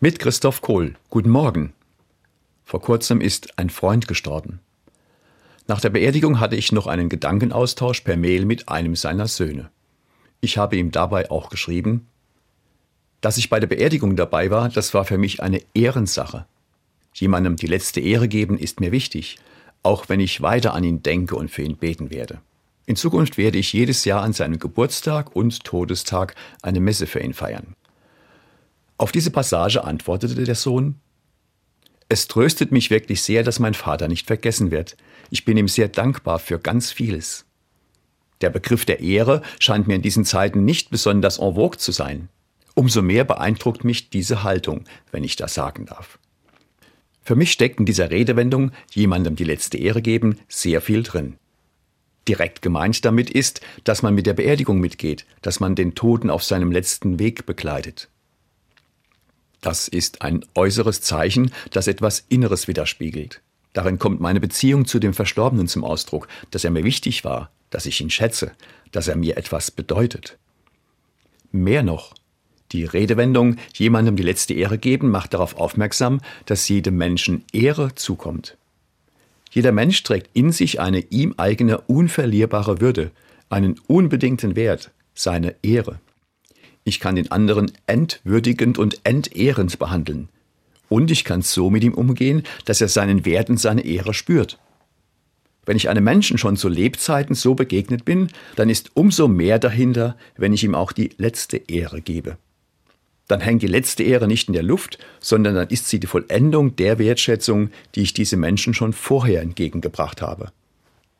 Mit Christoph Kohl. Guten Morgen. Vor kurzem ist ein Freund gestorben. Nach der Beerdigung hatte ich noch einen Gedankenaustausch per Mail mit einem seiner Söhne. Ich habe ihm dabei auch geschrieben, dass ich bei der Beerdigung dabei war, das war für mich eine Ehrensache. Jemandem die letzte Ehre geben ist mir wichtig, auch wenn ich weiter an ihn denke und für ihn beten werde. In Zukunft werde ich jedes Jahr an seinem Geburtstag und Todestag eine Messe für ihn feiern. Auf diese Passage antwortete der Sohn, es tröstet mich wirklich sehr, dass mein Vater nicht vergessen wird. Ich bin ihm sehr dankbar für ganz vieles. Der Begriff der Ehre scheint mir in diesen Zeiten nicht besonders en vogue zu sein. Umso mehr beeindruckt mich diese Haltung, wenn ich das sagen darf. Für mich steckt in dieser Redewendung jemandem die letzte Ehre geben sehr viel drin. Direkt gemeint damit ist, dass man mit der Beerdigung mitgeht, dass man den Toten auf seinem letzten Weg begleitet. Das ist ein äußeres Zeichen, das etwas Inneres widerspiegelt. Darin kommt meine Beziehung zu dem Verstorbenen zum Ausdruck, dass er mir wichtig war, dass ich ihn schätze, dass er mir etwas bedeutet. Mehr noch, die Redewendung jemandem die letzte Ehre geben macht darauf aufmerksam, dass jedem Menschen Ehre zukommt. Jeder Mensch trägt in sich eine ihm eigene unverlierbare Würde, einen unbedingten Wert, seine Ehre. Ich kann den anderen entwürdigend und entehrend behandeln. Und ich kann so mit ihm umgehen, dass er seinen Wert und seine Ehre spürt. Wenn ich einem Menschen schon zu Lebzeiten so begegnet bin, dann ist umso mehr dahinter, wenn ich ihm auch die letzte Ehre gebe. Dann hängt die letzte Ehre nicht in der Luft, sondern dann ist sie die Vollendung der Wertschätzung, die ich diesem Menschen schon vorher entgegengebracht habe.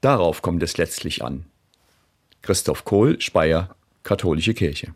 Darauf kommt es letztlich an. Christoph Kohl, Speyer, Katholische Kirche.